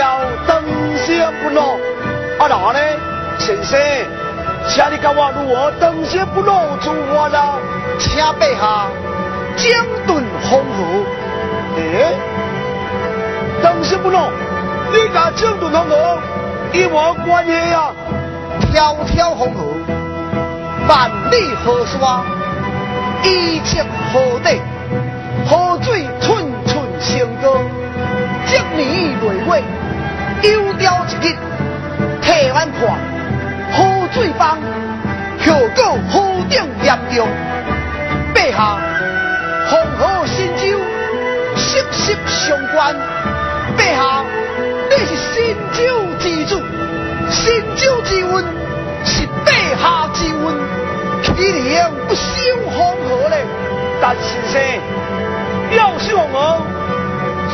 要长生不老。啊，哪呢？先生，请你教我如何长生不老之法啦？请陛下整顿黄河。诶，长生不老，你甲整顿黄河有无关系啊？条条黄河。万里河沙，一切河底，河水寸寸成歌。一年累月，有朝一日，替咱看河水帮，效果河顶严重。陛下，黄河神州息息相关。陛下，你是神州之主，神州之温是陛下之温。一年不修黄河嘞，但先生要修黄河，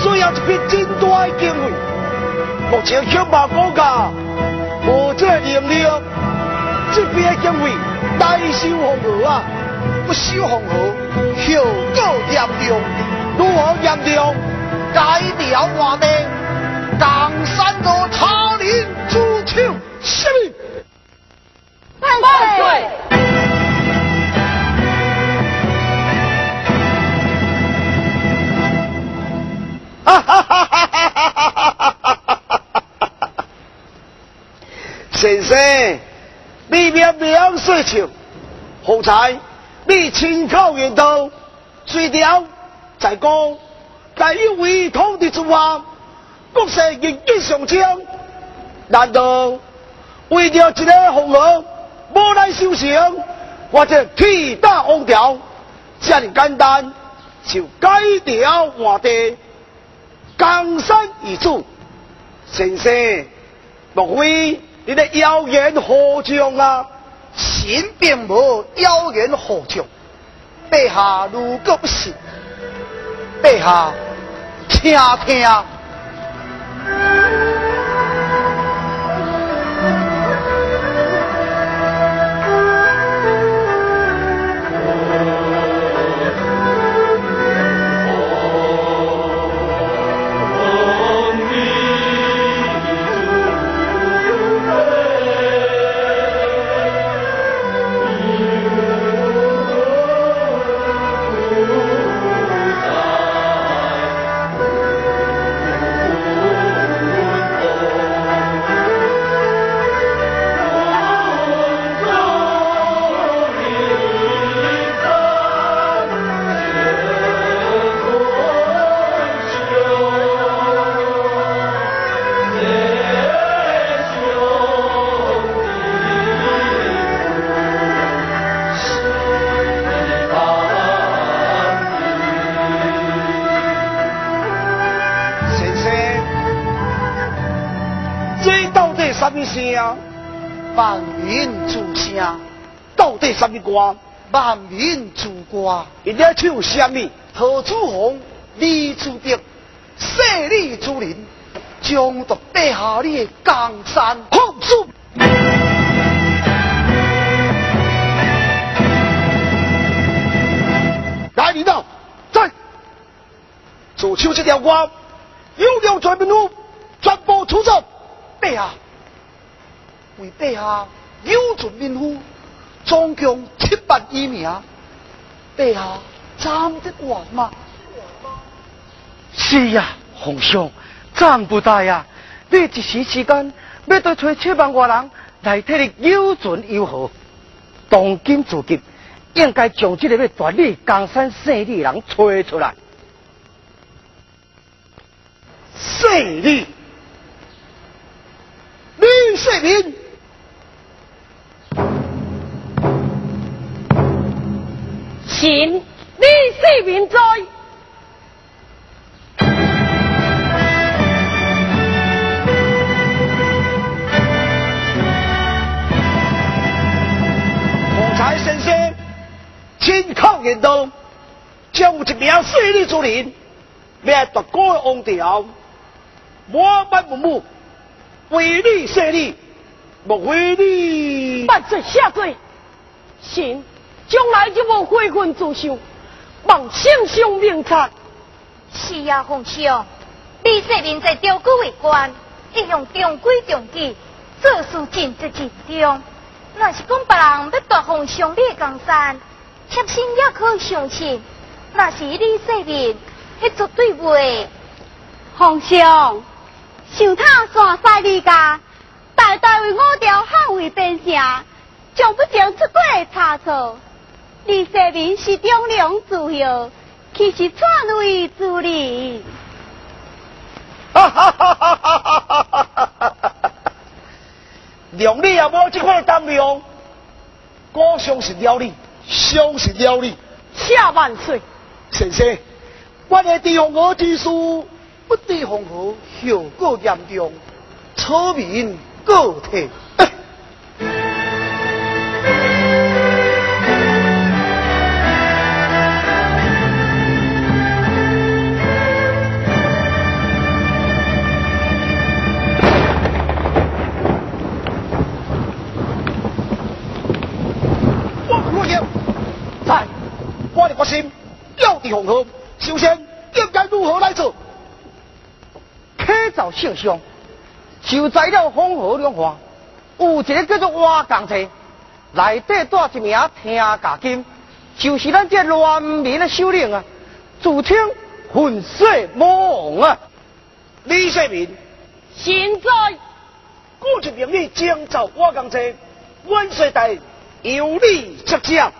需要一笔真大的经费。目前乡巴国家无这能力，这笔经费大修黄河啊！不修黄河，效果严重。如何严重？改掉换地，江山若他人之手。什么？万岁！先生，你明明说情，方才你亲口言道，水调在讲，但因为统治之下，国势日益上升，难道为了一个红河无来修行，或者替大王朝，这样简单就改掉换地？江山易主，先生，莫非你的妖言何将啊？心并无妖言何将，陛下如果不信，陛下听听。万民主声，到底什么歌？万民主歌，一定要唱什么？何祖红、李祖德、舍利主人，将夺陛下你的江山。放出！来，领导，在，左手这条歌，有了全民路，全部出征，陛下。为陛下有准民夫，总共七百余名，陛下站得完吗？是呀，皇上站不大呀！你一时之间要对找七万外人来替你有准有何？当今之急，应该将这个要夺你江山胜利人吹出来。胜利，李世民，请李世民在。亲口言道，将有一名势力之人，灭夺国的王朝，我万不母，为你设立，莫为你万岁下罪，臣将来就无悔恨之受，望圣上明察。是啊，皇上，李世民在中。国为官，一向中。规中。矩，做事尽职尽忠。若是讲别人要夺皇上你江山，妾身也可相信，若是李世民，迄绝对袂。皇上，想他山西李家，代代为五条汉为边城，从不曾出过差错。李世民是忠良之后，其实篡位之理。哈哈哈哈哈哈！让你也无这块胆量，我相信了你。相信了你，谢万岁！先生，我的地方我之书不得黄河，效果严重，草民个体。红河，首先应该如何来做？客造圣上，就在了红河两岸，有一个叫做瓦岗车，内底带一名听价金，就是咱这乱民的首领啊，自称混世魔王啊！李世民，现在我就命你将造瓦岗车，万岁大由你接掌。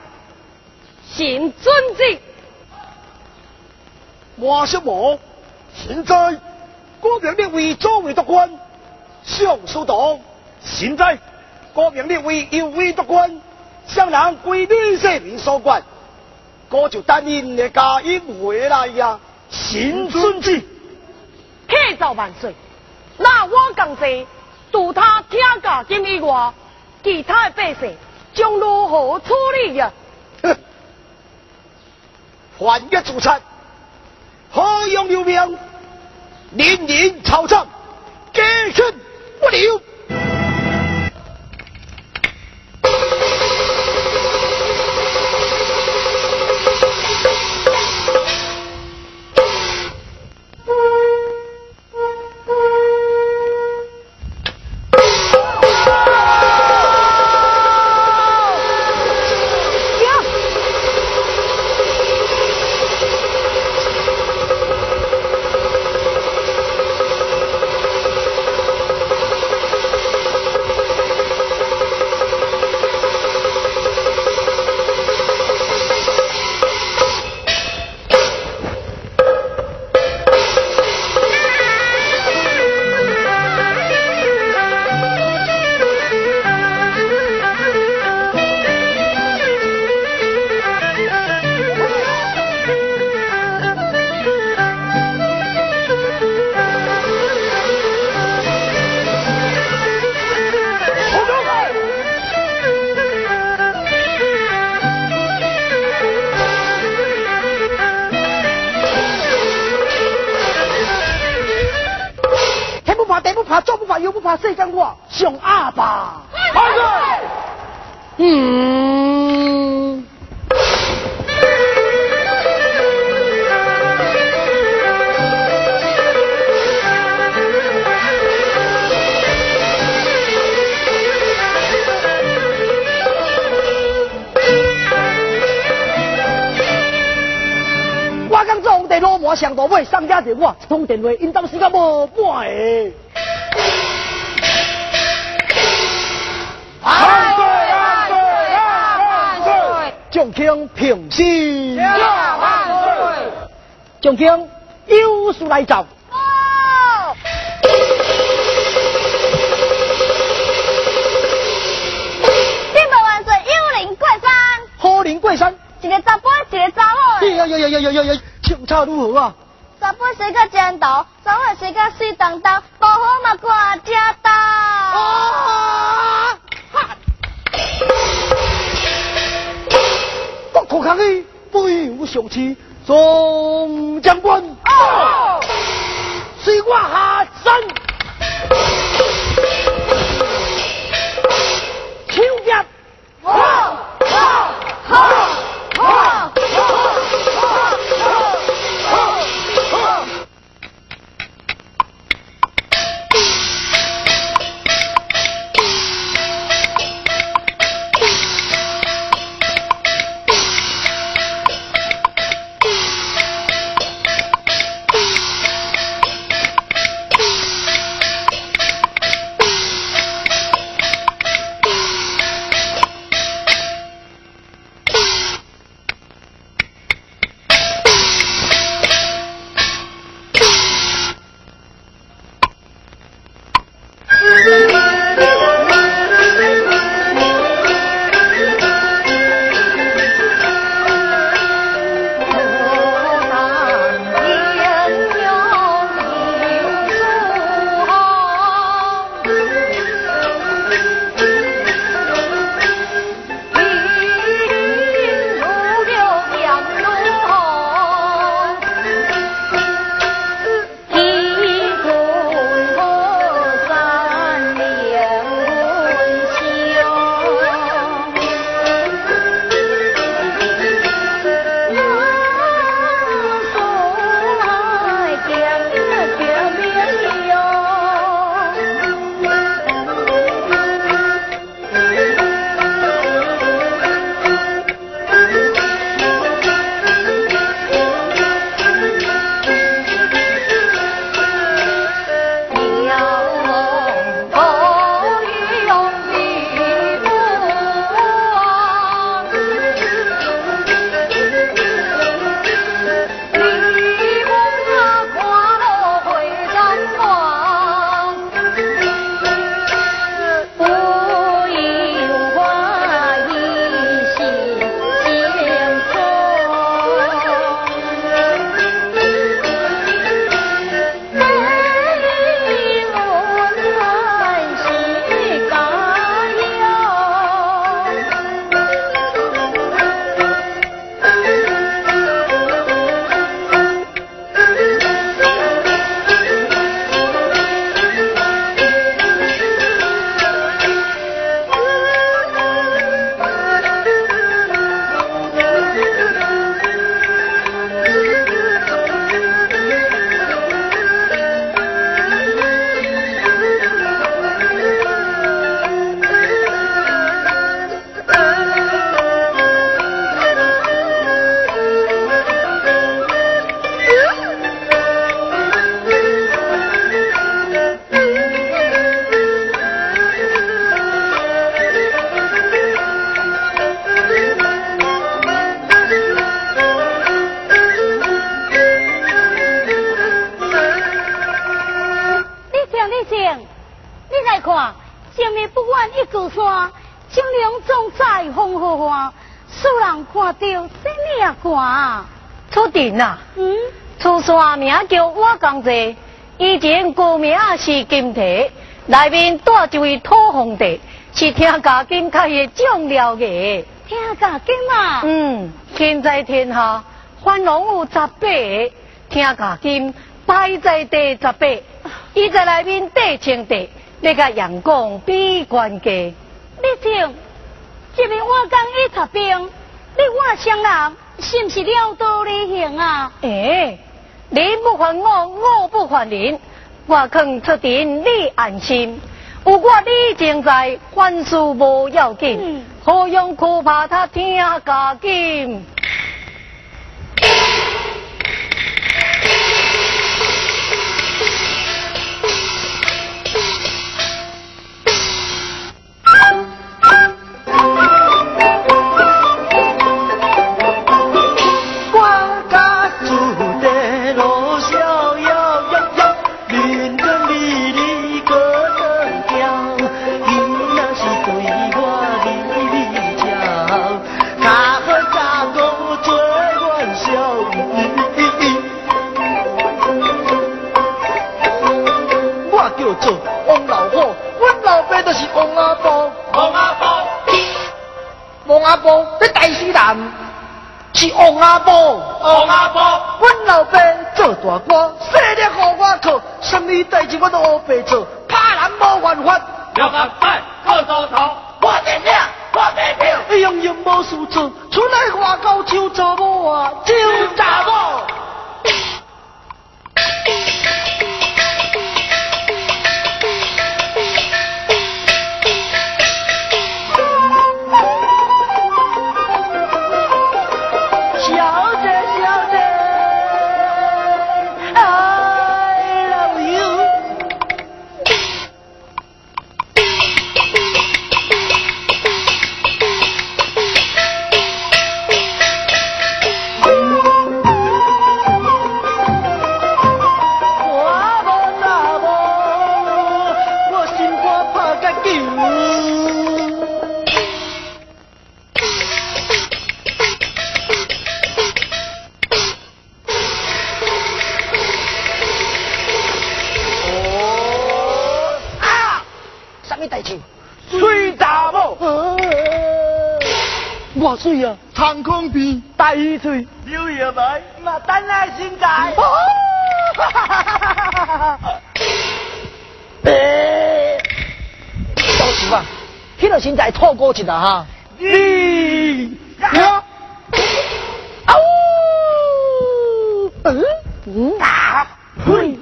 请遵旨。马什么？现在国命令为左卫督官上书党，现在国命令为右卫督官向南归李世民所管，我就担任的家应回来呀。新尊旨，客造万岁。那我讲这，除他天价金以外，其他的百姓将如何处理呀？哼，换一主餐。何用留名？年年朝政，家训不留。上大尾上家电话，一通电话，应当时间无半个。将卿平息。下万岁！将卿有事来找。好林贵山，一个查甫，一个查某。呀呀呀呀呀呀呀！相差如何啊？查甫生个尖头，查某生个水当当，不好嘛看正到。啊！抗议，不有雄气，众将军。随我下山。以前古名是金提，内面带一位土皇帝，是听家金开的重要的。听家金啊？嗯，现在天下繁荣有十八个，听家金排在第十八，伊在内面第清帝，那个阳光比关家。你听，这边我讲一插兵，你我相人是不是了道理行啊？诶。你不还我，我不还你，我肯出阵，你安心。有我你正在凡事无要紧，何用可怕他听家紧？阿婆，王阿婆，王阿婆，你大死人是王阿婆，王阿婆，阮老爸做大官，生力给我靠，什么代志我都学白做，怕人无办法。六合彩，靠头头，我电影，我买票，样样无事做，出来外口招查某啊，招查某。水啊，长空边，大鱼嘴，柳叶眉，那等来 心界。哈哈哈哈听到现在错过去了哈。你呀，啊呜，嗯？嗯？啊，嘿，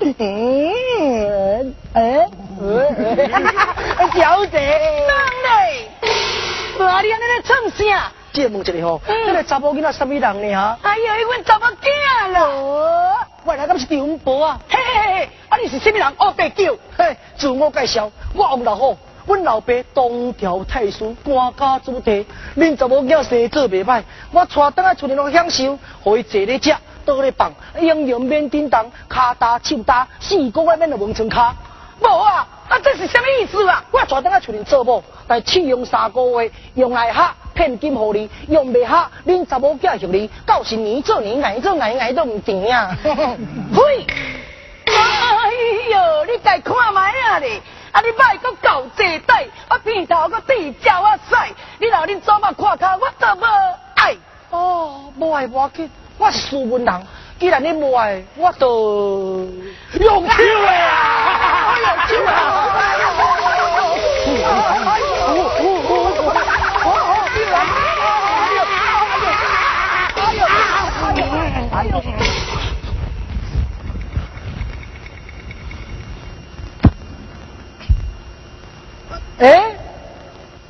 嗯，哎，小姐，哪里？阿你安尼咧唱啥？借问一下吼，这个查某囡仔什么人呢哈？哎呀，伊阮查某囝啦！原来敢是长婆啊！嘿嘿嘿，啊你是什么人？哦，白叫！嘿，自我介绍，我王老虎，阮老爸东条太师，官家子弟，恁查某囝生做袂歹，我带倒来厝里拢享受，互伊坐咧食，倒咧放，营养免叮当，骹大手大，四个外面就蒙床骹。无啊，啊这是什么意思啊？我带倒来厝里做某，但试用三个月，用来哈骗金互你，用袂哈恁查某囝向你，到时年做年，挨做挨挨都唔甜啊！嘿，哎呦，你家看卖啊你，啊你卖个搞这底，我鼻头个地脚啊晒，你老恁做嘛看看，我都无爱。哦，无爱无紧，我是斯文人。既然你无爱，我就用手啊！用手啊！哎，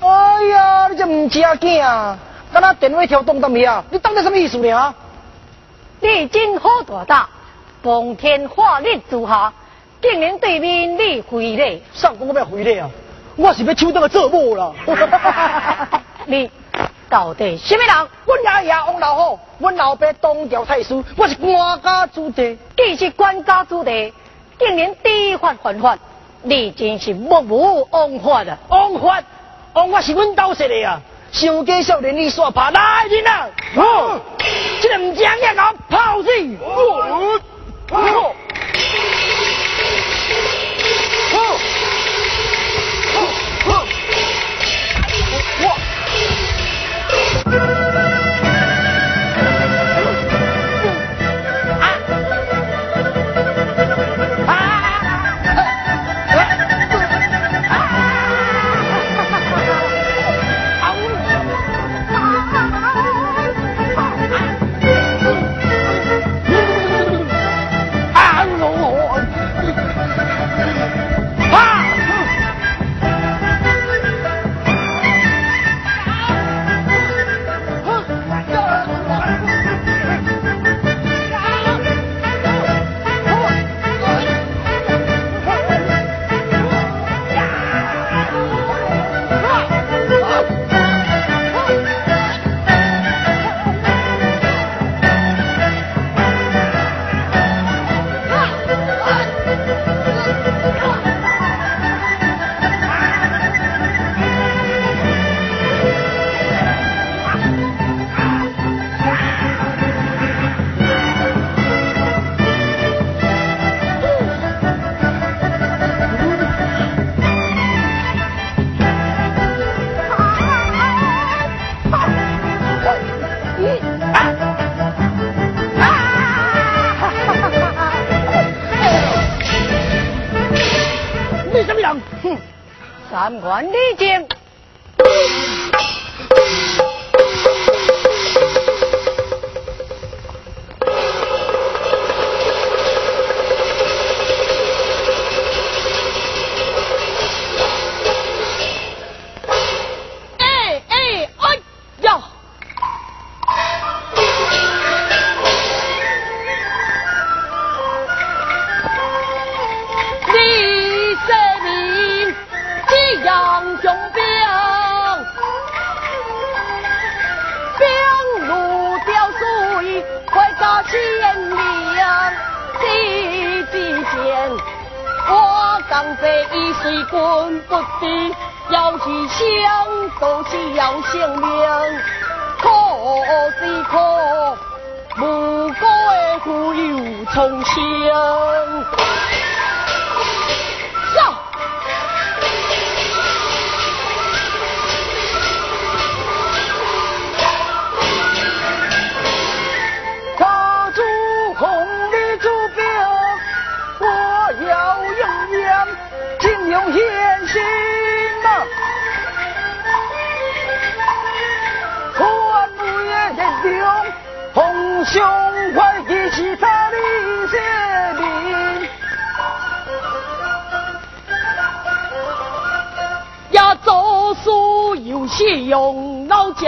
哎呀，你这唔正经啊！敢那电话跳动得未啊？你当的什么意思呢？你真好大胆，奉天化日之下，竟然对面你回礼。上公我要回礼啊！我是要抽到个做某啦！你到底什么人？阮爷爷王老虎，阮老爸东条太师，我是官家子弟。既是官家子弟，竟然知法犯法，你真是目无王法啊！王法，王法是阮斗说的啊！上街少年，你煞拍来人啊！好，这个唔正眼啊，跑死！哦，哦，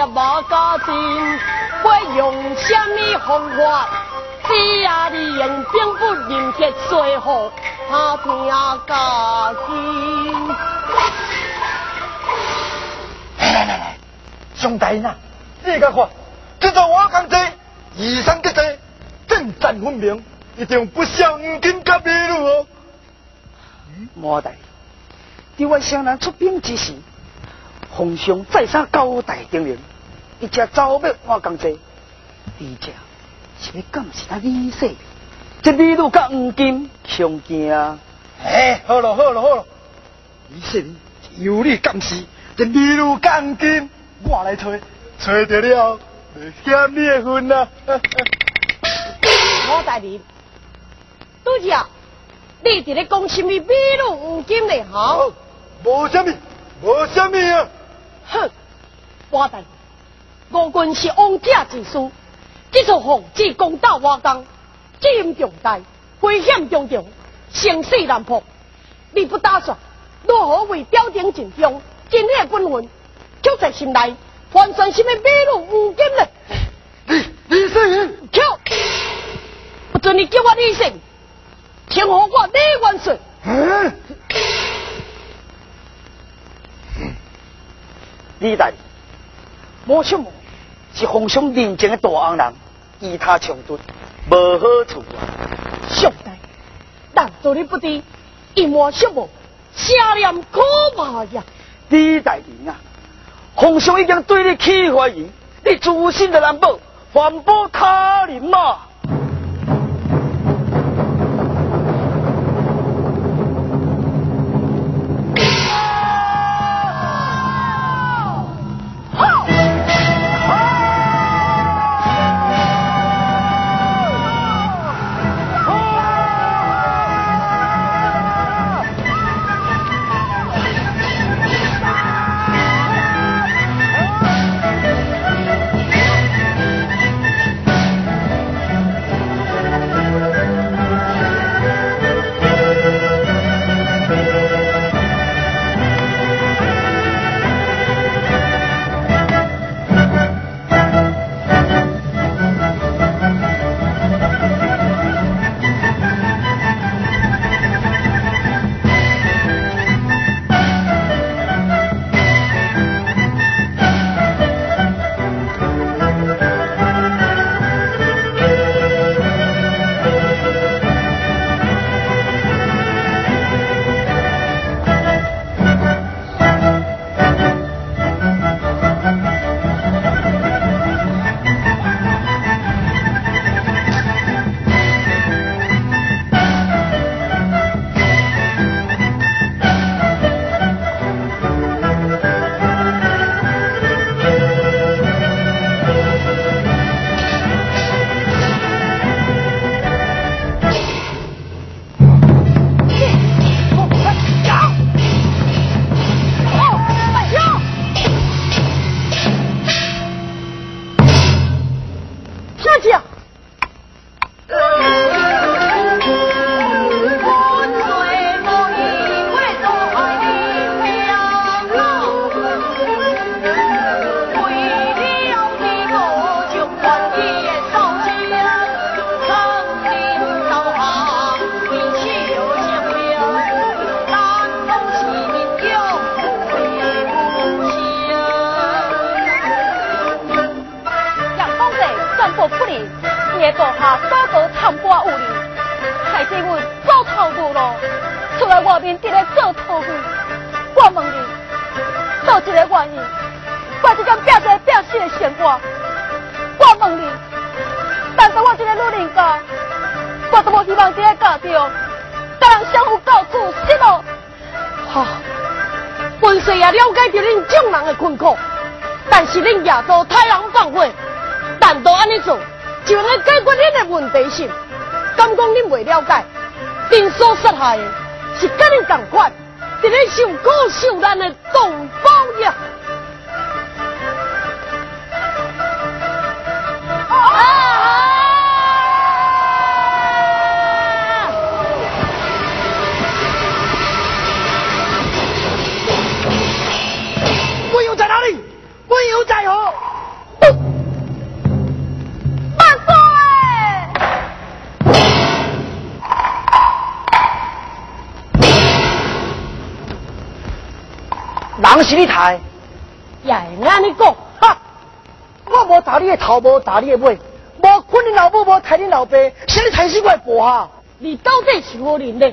无家境，该用什么方法？只要利用兵不认敌，最好他平家境。来来来，兄弟啊，这个快，今朝我讲这，以上这些正战分明一定不想跟甲秘鲁哦。莫代，在我湘南出兵之时，皇上再三交代叮咛，一只走要换工作，二只是要感谢他李世，这秘鲁甲黄金相见。哎，好了好了好了，李世有你干事，这秘鲁甲黄金我来吹，吹得了，欠你的份呐。我代你。都是啊，你伫咧讲什么秘鲁黄金嘞？哈，无什么，无什么啊！哼，我等我军是王家之师，这座皇子攻打瓦岗，责任重大，危险重重，生死难破。你不打算如何为朝廷尽忠，尽你本分，却在心内换算什么秘鲁黄金嘞？李李世民，跳！不准你叫我李胜。天皇我李万岁！李大人，莫什么是皇上认真的大安人，与他冲突无好处啊！兄弟，但做你不知，一莫什么下念可怕呀！李大人啊，皇上已经对你起怀疑，你自身的难保，反驳他人嘛！阁解决恁的问题是？敢讲恁未了解，恁所杀害的是跟恁同款，伫咧受苦受难的同胞呀！是你抬，也会安尼讲，哈！我无打你的头，无打你的尾，无困你老母，无抬你老爸，是你抬死我的部下。你到底是何人呢？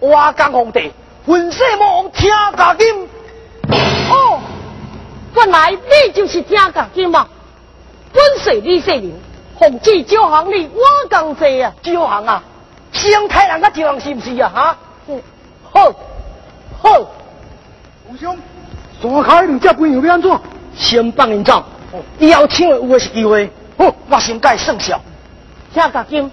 瓦岗皇帝，混世魔王听家金。哦，原来你就是听家金嘛！本岁李世民，奉旨招降你瓦岗济啊！招降啊！乡太人甲招降是不是啊？哈！嗯，好，好。洪兄，山卡两只朋友要安怎？先放人走，以后抢的有的是机会。好，我先该算小。听家金，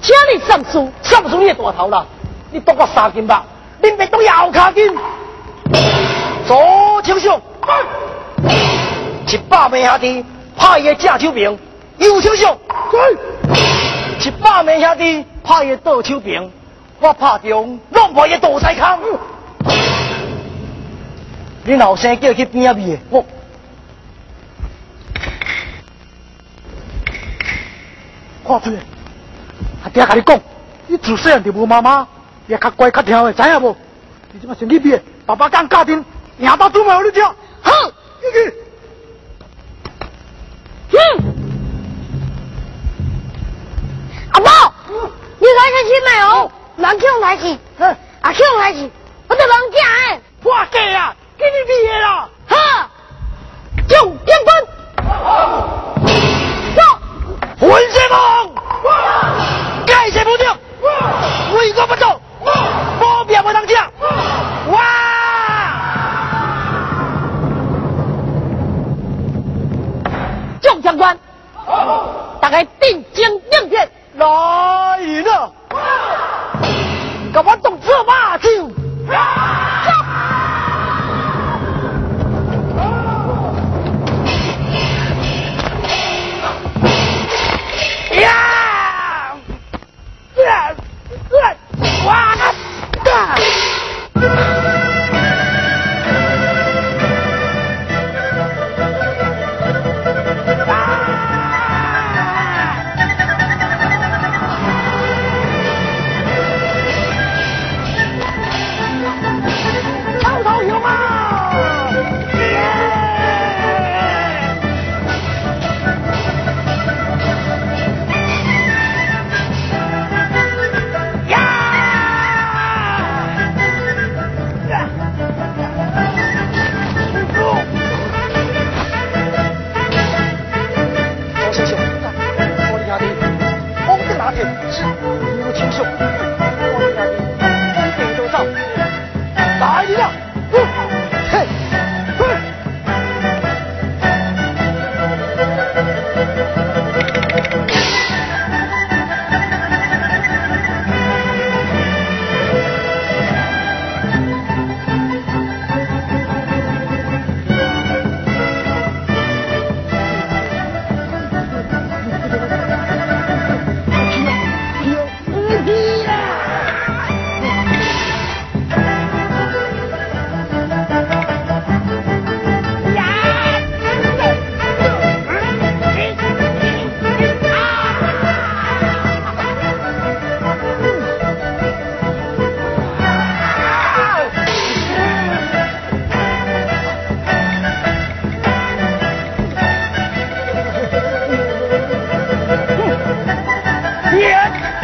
请你上书，上书你的大头啦！你多我三斤吧，你别多摇卡金。左丞相，一百名兄弟派伊正手兵；右丞相，一百名兄弟派伊倒手兵。我拍中，弄破伊倒西坑。你老生叫去边啊边我。看出来，阿爹甲你讲，你自细汉就无妈妈，也较乖较听的，知影无？你即马先去边，爸爸讲家庭，赢到煮饭给你吃。好，去。嗯。阿宝，你来开心没有？人叫来去，阿叫来去，我得人家诶。破鸡啊！给你毕业了，哈！就点分，走，混世梦，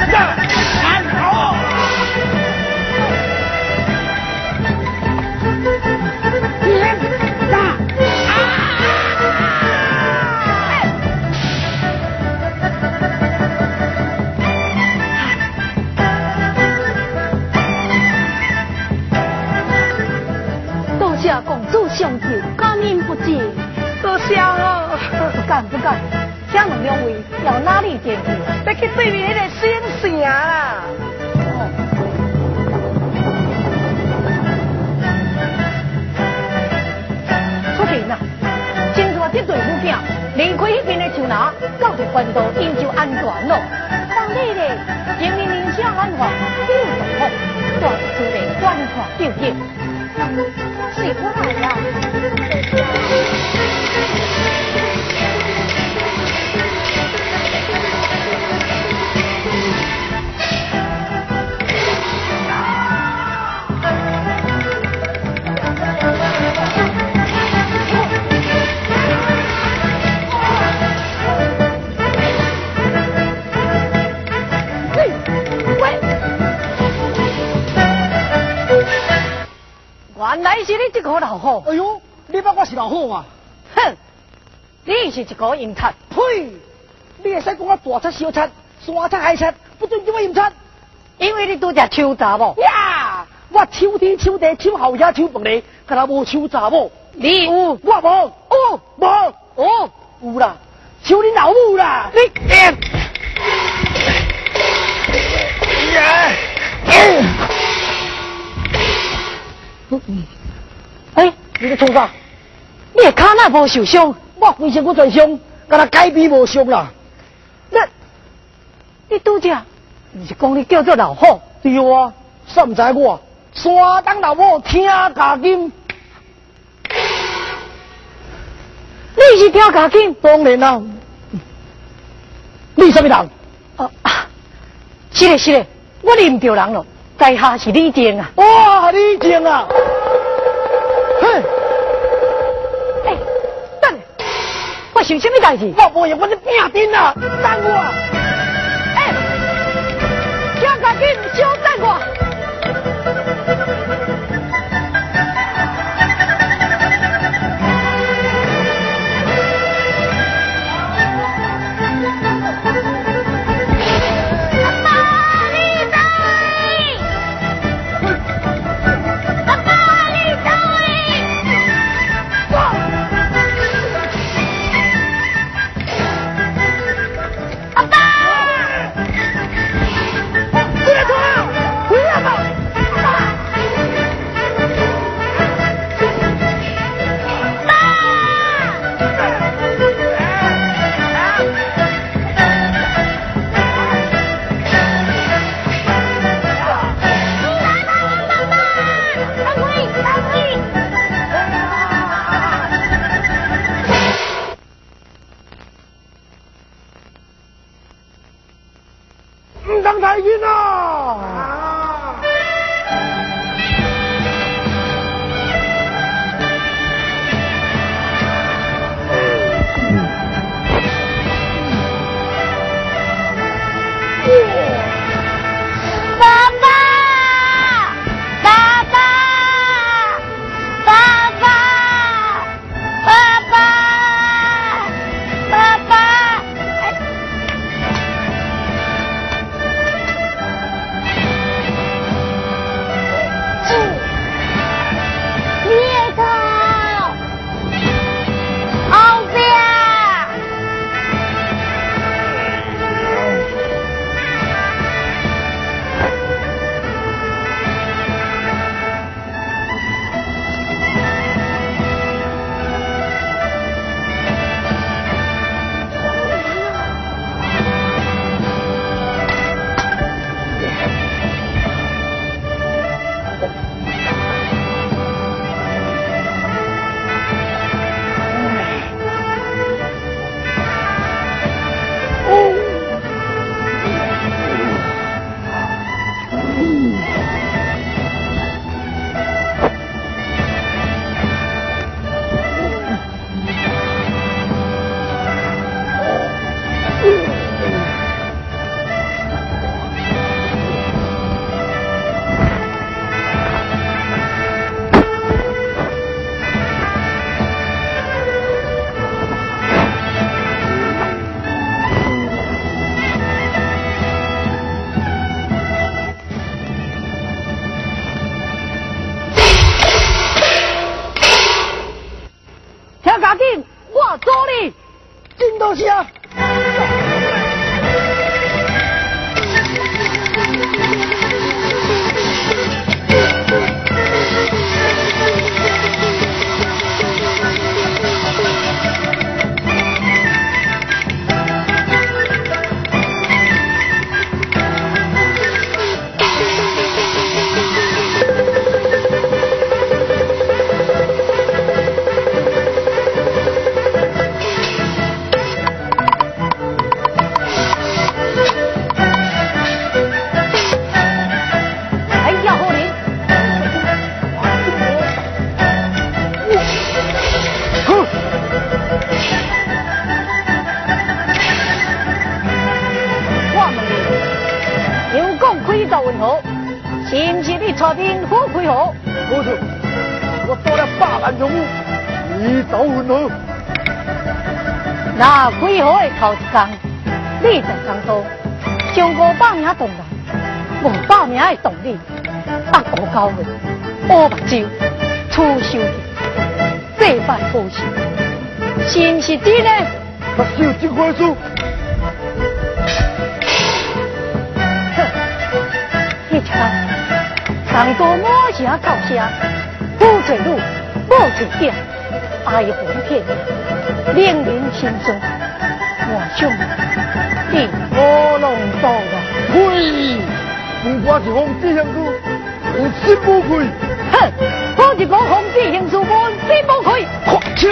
呀温度应就安全咯。当地的，人民民想安全，必有同福。大主来观看表演。哎呦，你把我是老虎啊！哼，你是一个淫贼！呸！你会使讲我大贼小贼，山贼海贼，不准叫我淫贼。因为你拄只抽查某。呀！我抽天抽地抽后爷抽饭里，可他无抽查某。你有？我无。有，无。哦，有啦，抽你老母啦！你。哎，你在冲啥？你的脚那无受伤？我规身骨全伤，敢若改皮无伤啦。那，你拄只，你是讲你叫做老虎？对啊，啥唔知我？山东老母听家金。你是听家金？当然啦。你什么人？哦啊，是嘞是嘞，我认着人了。在下是李靖啊！哇，李靖啊！嘿，哎，等，我想什么代志？我无用，我是拼顶啊！等我！哎，请赶紧稍等我。是这回事。哼，一枪。人多满城靠声，不垂路，不垂点，哀鸿遍野，令人心酸。我兄弟，我弄到啊！呸！不管是皇帝相助，我心不愧。哼！我是讲皇帝相助，我心不愧。快枪！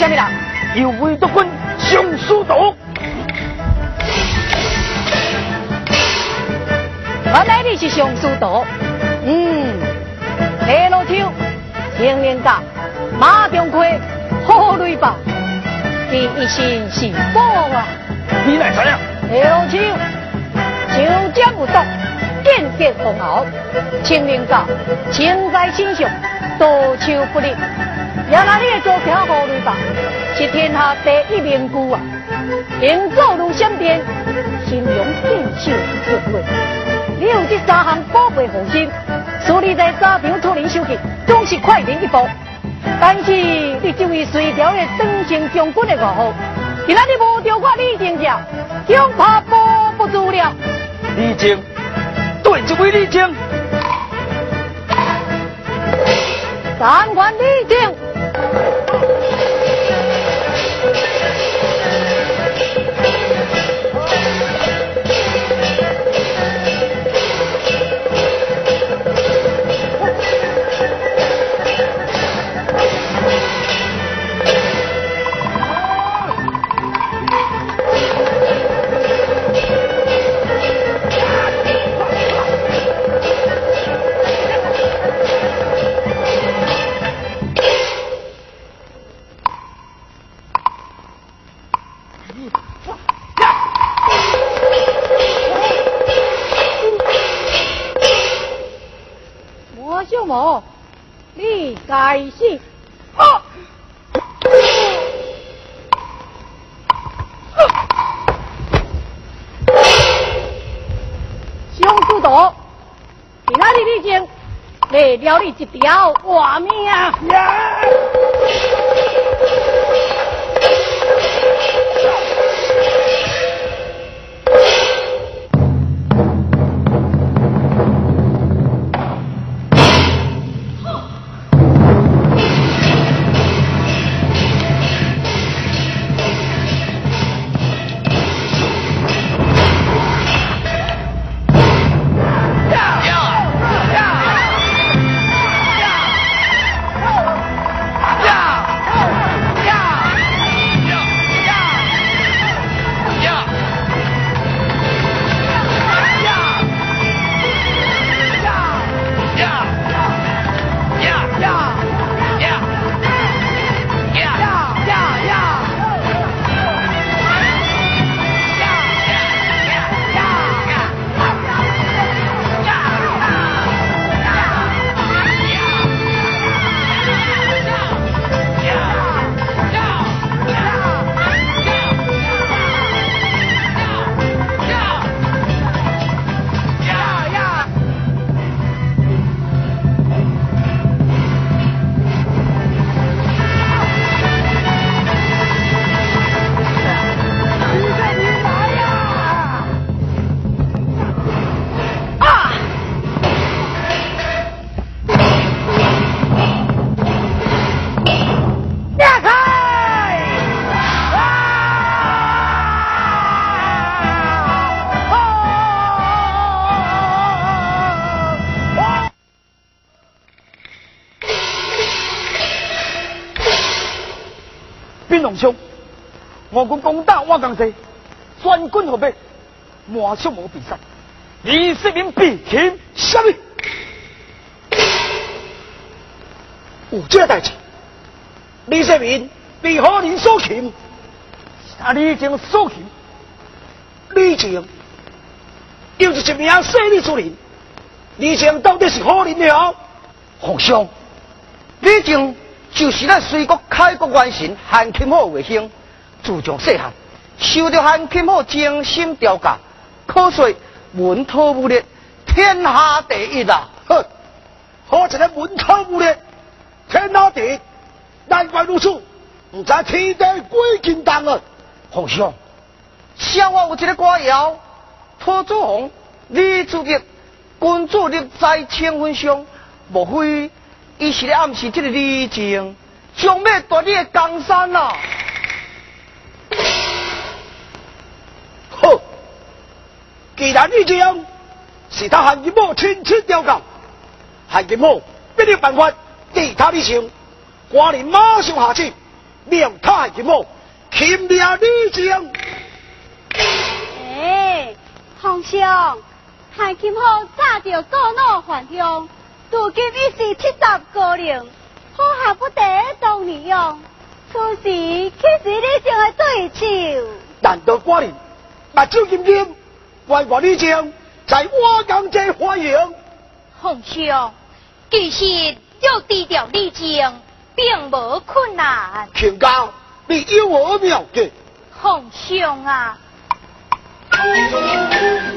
哈！你是什么人？有为督军上书道。原来你是上书道，嗯，黑罗秋，青年家，马中奎，好雷吧，你一心是宝啊！你来怎样？黑罗秋，秋江无毒，剑剑红傲，青年家，情在心上，多求不离。原来你的做票好雷吧，是天下第一名句啊！行走如闪电，形容剑秀绝伦。你有这三项宝贝护心，所以在沙场出人手气，总是快人一步。但是你这位隋朝的登城将军的外号，今仔日无着我李靖者，恐怕保不住了。李靖，对这位李靖，三关李靖。熊出道，今仔日已经来了你一条活命啊！我军攻打瓦岗寨，全军后备，马上无比赛，李世民必擒。什么？有这代志？李世民被何人所擒？他李靖所擒。李靖又是一名势力之人，李靖到底是何人了？皇上，李靖就是咱隋国开国元神汉钦后卫星，自从细汉受到汉钦后精心调教，可说文韬武略天下第一啊！哼，好一个文韬武略天下第一，难怪如此，唔知天地归金当啊！皇上，小我有一个歌谣，托祖红，李主义，君主立在千分上，莫非？伊是咧暗示这个李靖将要夺你的江山呐！好，既然李靖是他韩金某亲自调教，韩金某必定办法替他李靖，官人马上下去，命他韩金某擒了李靖。哎，皇上，韩金某早就过脑还乡。如今已是七十高龄，好汉不得当年用。此时岂是你将的对手？难道寡人目睭金金，怪我李靖在我港这欢迎？皇兄，其实要低调李靖，并无困难。请高，你有何妙计？皇兄啊，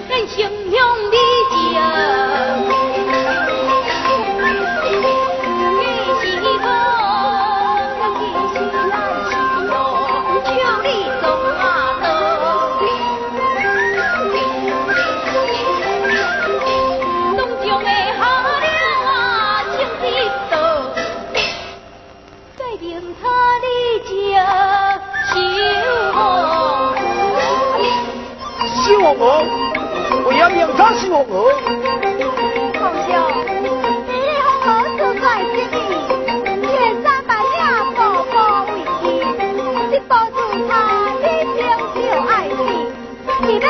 人心向李靖。我，我要命他是我儿。皇上，你的红儿自在之地，千山万岭步步为营，一步之差，你情就爱你，你要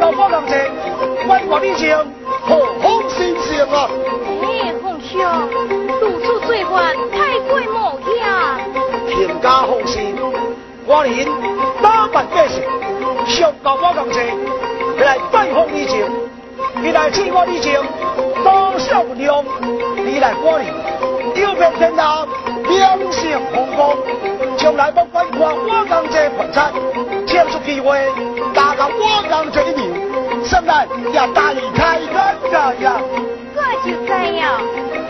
自上到我岗前，关我李靖何方神圣啊！哎，皇上，如此罪犯太过冒险。天家放心，我连打扮百姓上到我岗前，来拜访李靖，你来请我李靖。多少量，你来管理，有别天下，两性红光，将来不管看我讲这盆菜，抢出机会，我讲这一面，生来要带你开眼界呀！我就知呀，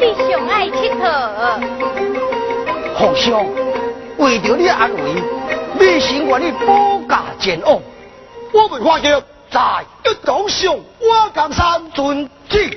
你上爱佚佗。皇上，为着你安危，你心愿你保驾前往，我们花轿在一同上我江山，遵旨。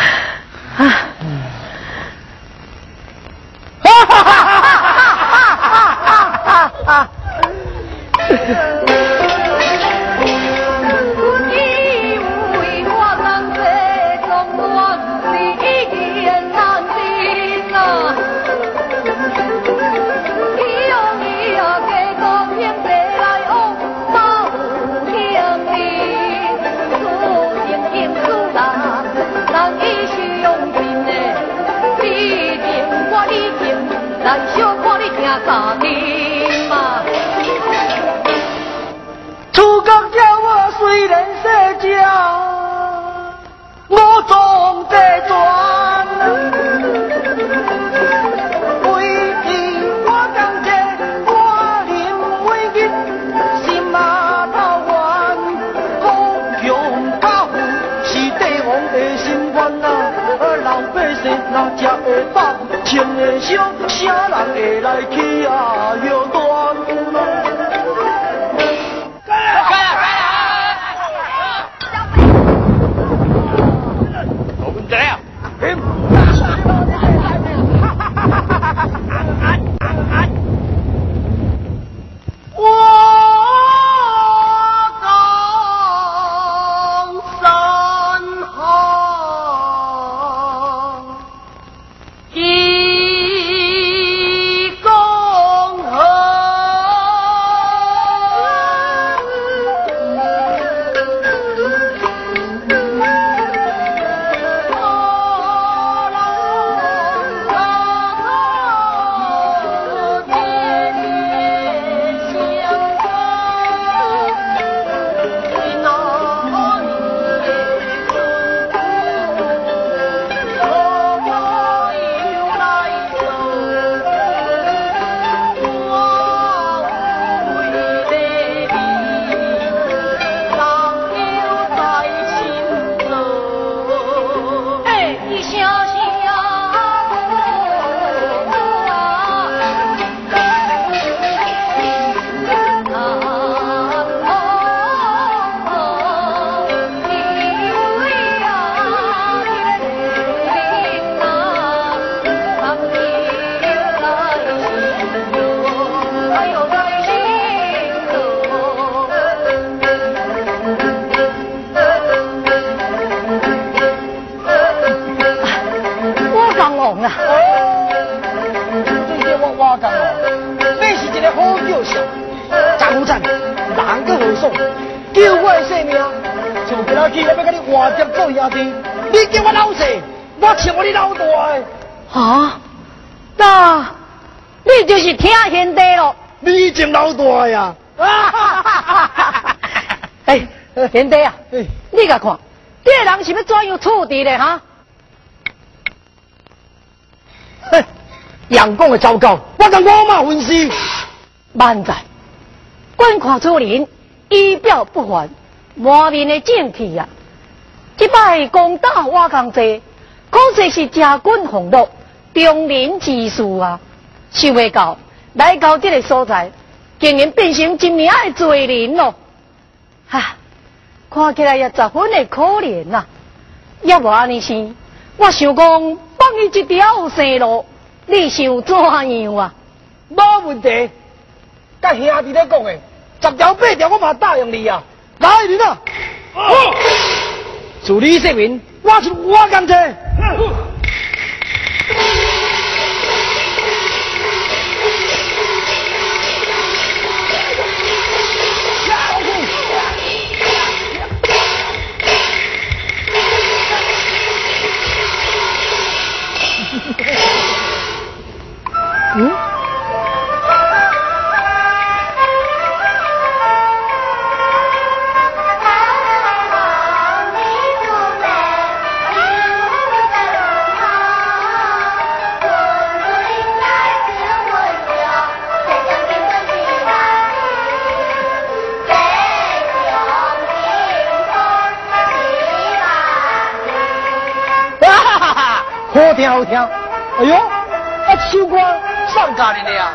小心叫我的性命，就今仔起我要跟你换接做兄弟，你叫我老细，我请你老大的。啊，那你就是听贤弟咯。你正老大呀！哎，贤弟啊哎，你甲看，这个人是要怎样处置的哈？哼，阳光的糟糕，我跟我妈分析。万在，观看主人仪表不凡，满面的正气啊！即摆攻打瓦岗济，可惜是家军红禄，中人之事啊！想未到来到这个所在，竟然变成一名的罪人咯！哈，看起来也十分的可怜呐、要无安尼是，我想讲放伊一条生路，你想怎样啊？没问题，甲兄弟咧讲的，十条八条我嘛答应你啊！来人啊！助理说明，我是我干这。好听好听。哎呦，啊，首歌上家人的呀。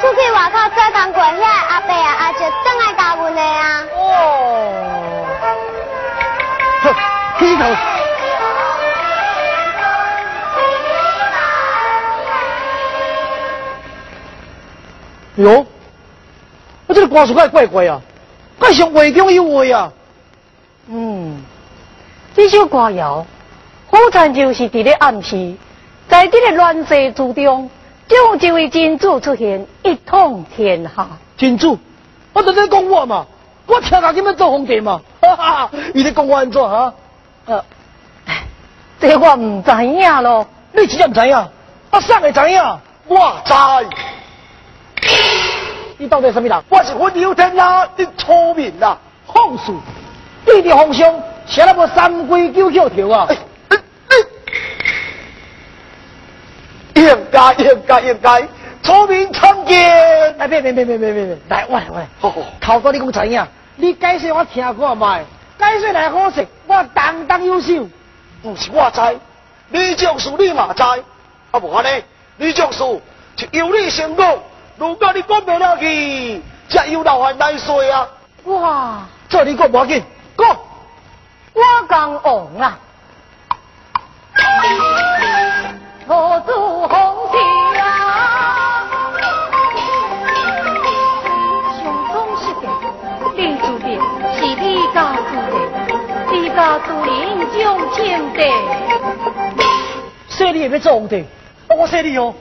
出去外口做工过，遐阿伯啊阿叔等来教阮的啊。哦，哼，低头。哟，我这个歌词怪怪怪啊，怪像画中有画啊。嗯，这首歌谣好像就是伫咧暗示，在这个乱世之中，就有一位真主出现，一统天下。真主，我在这讲我嘛，我听他今要做皇帝嘛，哈哈，你在讲我安怎哈？呃，哎这我唔知影咯。你真正唔知影？我啥会知影？我知，你到底什么人？我是混有天啊，你聪明啊！放肆！你的皇上写了部三规九条条啊！应该应该应该，聪明参见。来，别别别别别别别，来，我来我来。好好，头哥你讲怎样？你解释我听看卖，解释来好食，我当当优秀。不是我知，你就是你嘛知，啊无安尼，你就是就由你先讲，如果你讲不了去，才有老汉来说啊。哇，这你讲无要紧，讲。我讲王啊，何主红的，你家主人将亲的。说你也要做皇帝，我说你哦，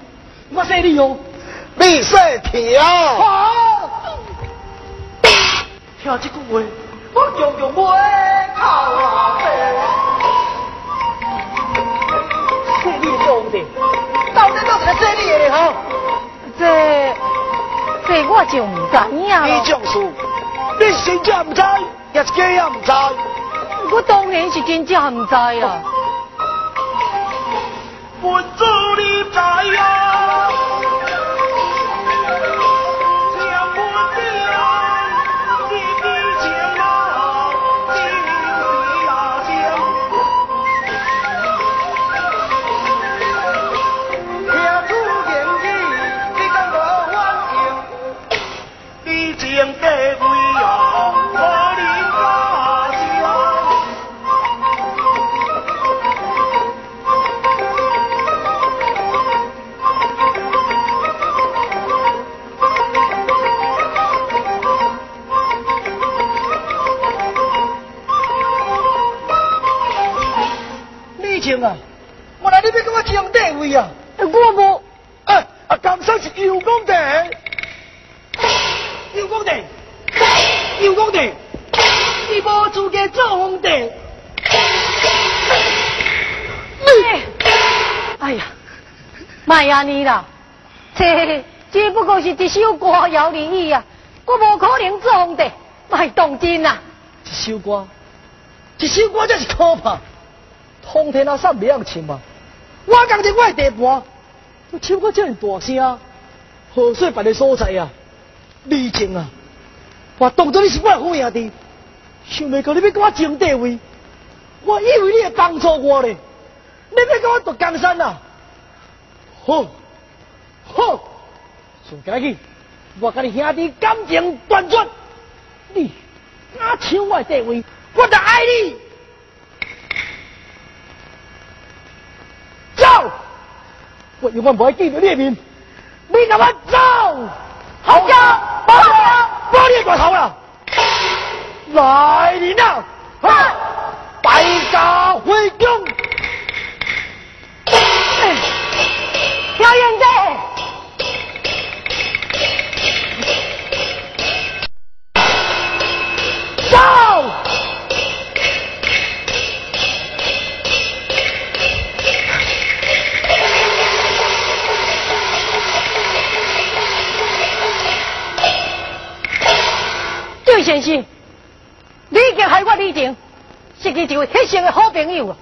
我说你哦，你说听，好，听这句话，我用用我的口啊白。说你做皇帝，到底都是个说你的哈？这这我就唔知影你咯。就是，你是真正唔知，也是假也唔知。我当然是真正唔知啦。本主你知呀，争地位啊！我无，哎，啊，刚才是有功的。有讲地，有讲地，你无资格做皇帝。哎哎呀，卖安尼啦，这只不过是一首歌谣而已啊，我无可能做皇帝，卖当真啊！一首歌，一首歌才是可怕。通天啊，啥袂晓唱嘛？我讲这我的地盘，我唱过这样大声，河水别的所在啊，李靖啊，我当作你是我好兄弟，想袂到你要跟我争地位，我以为你会帮助我呢，你要跟我夺江山啊？好，好，从今日起，我跟你兄弟感情断绝，你敢抢我的地位，我就爱你。走！我永远不会记得你的面，你干嘛走？好家，保家，保你大头啦！来人呐！啊！败家回宫！先生，你已经害我李靖，是佢一位黑心的好朋友啊！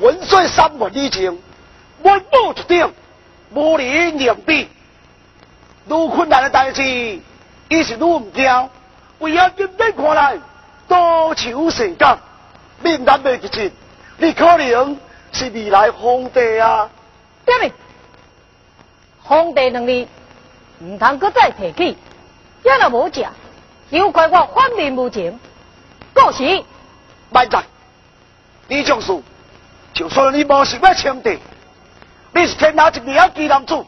文水三文以前，文武一定，无人两比。愈困难的代志，伊是愈唔惊。为了今天看来，多求成功，命难袂一进，你可能是未来皇帝啊！对咪？皇帝能力唔通搁再提起，也若无食，又怪我反面无情。过时，万在，你种事，就算你无想要称帝，你是天下一名奇男子，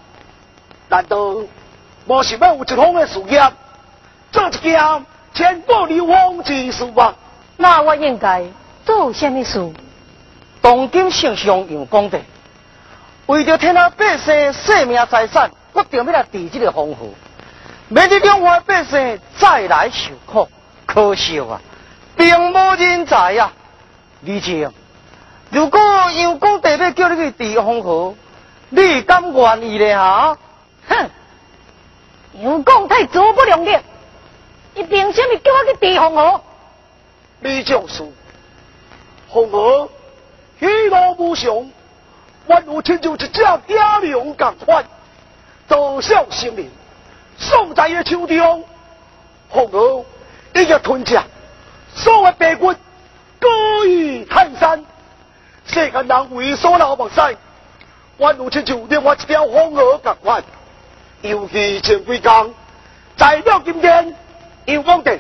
难道无想要有一方的事业，做一件千古流芳之事吗？那我应该做什么事？当今圣上有讲的，为着天下百姓性命财产，我定要来治这个防护，免得两岸百姓再来受苦。可惜啊，并无人才啊、李靖，如果杨公弟要叫你去治黄河，你敢愿意咧哈？哼！杨公太自不量力，伊凭什么叫我去治黄河？李将士，红河喜乐无常，万物亲就一只野狼共款，多少生灵宋在个秋中，红河一日吞吃，所有白骨高于泰山，世间人为所流目屎，我如亲就另外一条红河共款，尤其前几工，在了今天，又讲的。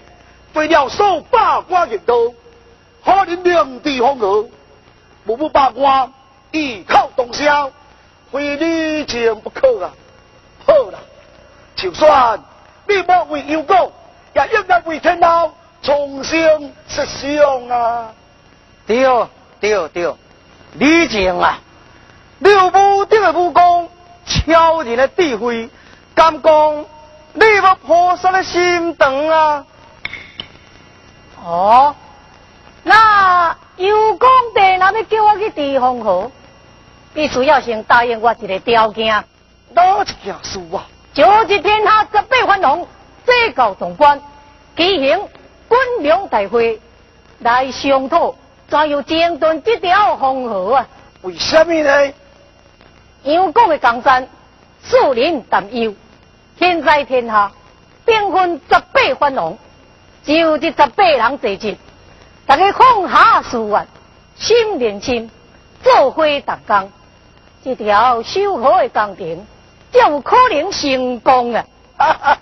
为了数百官人道，可能两地风河，无不八卦，异口同声，非你情不可啊！就算你莫为幽谷，也应该为天道重新设想啊！对对对，李靖啊，你有武德的武功，超人的智慧，敢讲你有菩萨的心肠啊！哦，那有公弟那要叫我去地方河，必须要先答应我一个条件。哪一件事啊？就一天下十八番红，最高总管举行军粮大会，来商讨怎样整顿这条黄河啊？为什么呢？杨国的江山，树林担忧，天在天下，兵分十八番龙。就这十八人坐镇，大家放下事愿，心连心，做伙同工，这条修好的工程，才有可能成功啊！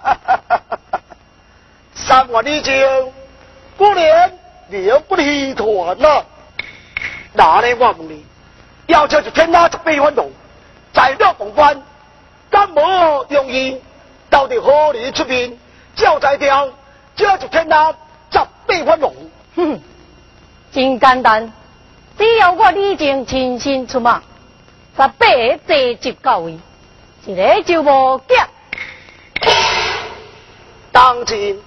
三万里情，果然了不离团呐！哪里我问你，要求就天哪十八分钟，在了公关，敢无容易？到底何里出面？叫在条。这就天哪，十八分龙，哼，真简单，只要我李靖亲身出马，十八个坐级到位，一个就无假。当今，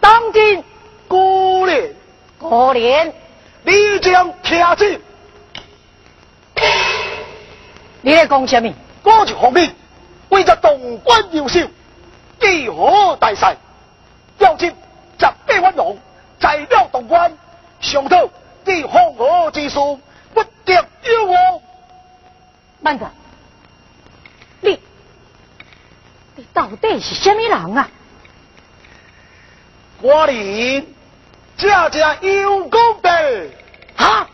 当今，过年，过年，李靖客气，你在讲什么？我就奉命，为着东关优秀，几何大赛。要进十八万龙，在了东关，上头对黄河之术，不得有误。慢着，你你到底是什么人啊？我哩这家有功德啊！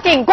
请进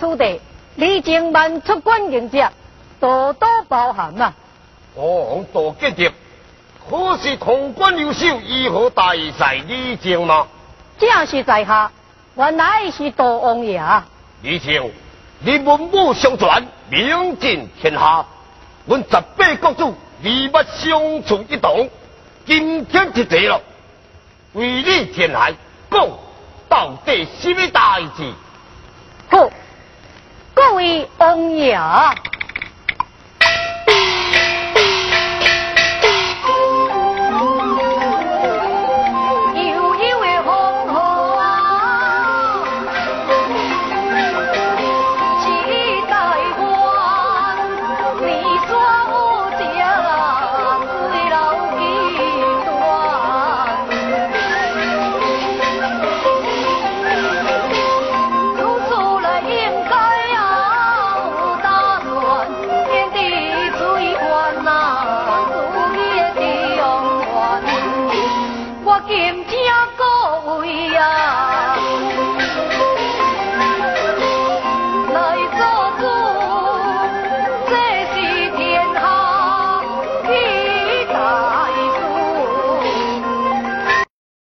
来到此地，李靖万出关迎接，多多包涵啊！王多吉德，可是潼关优秀，如何大在李靖吗？正是在下，原来是大王爷。李靖，你文武相传，名震天下。阮十八国主礼物相处一堂，今天一地了，为你天来讲到底什么大事？好，各位王爷，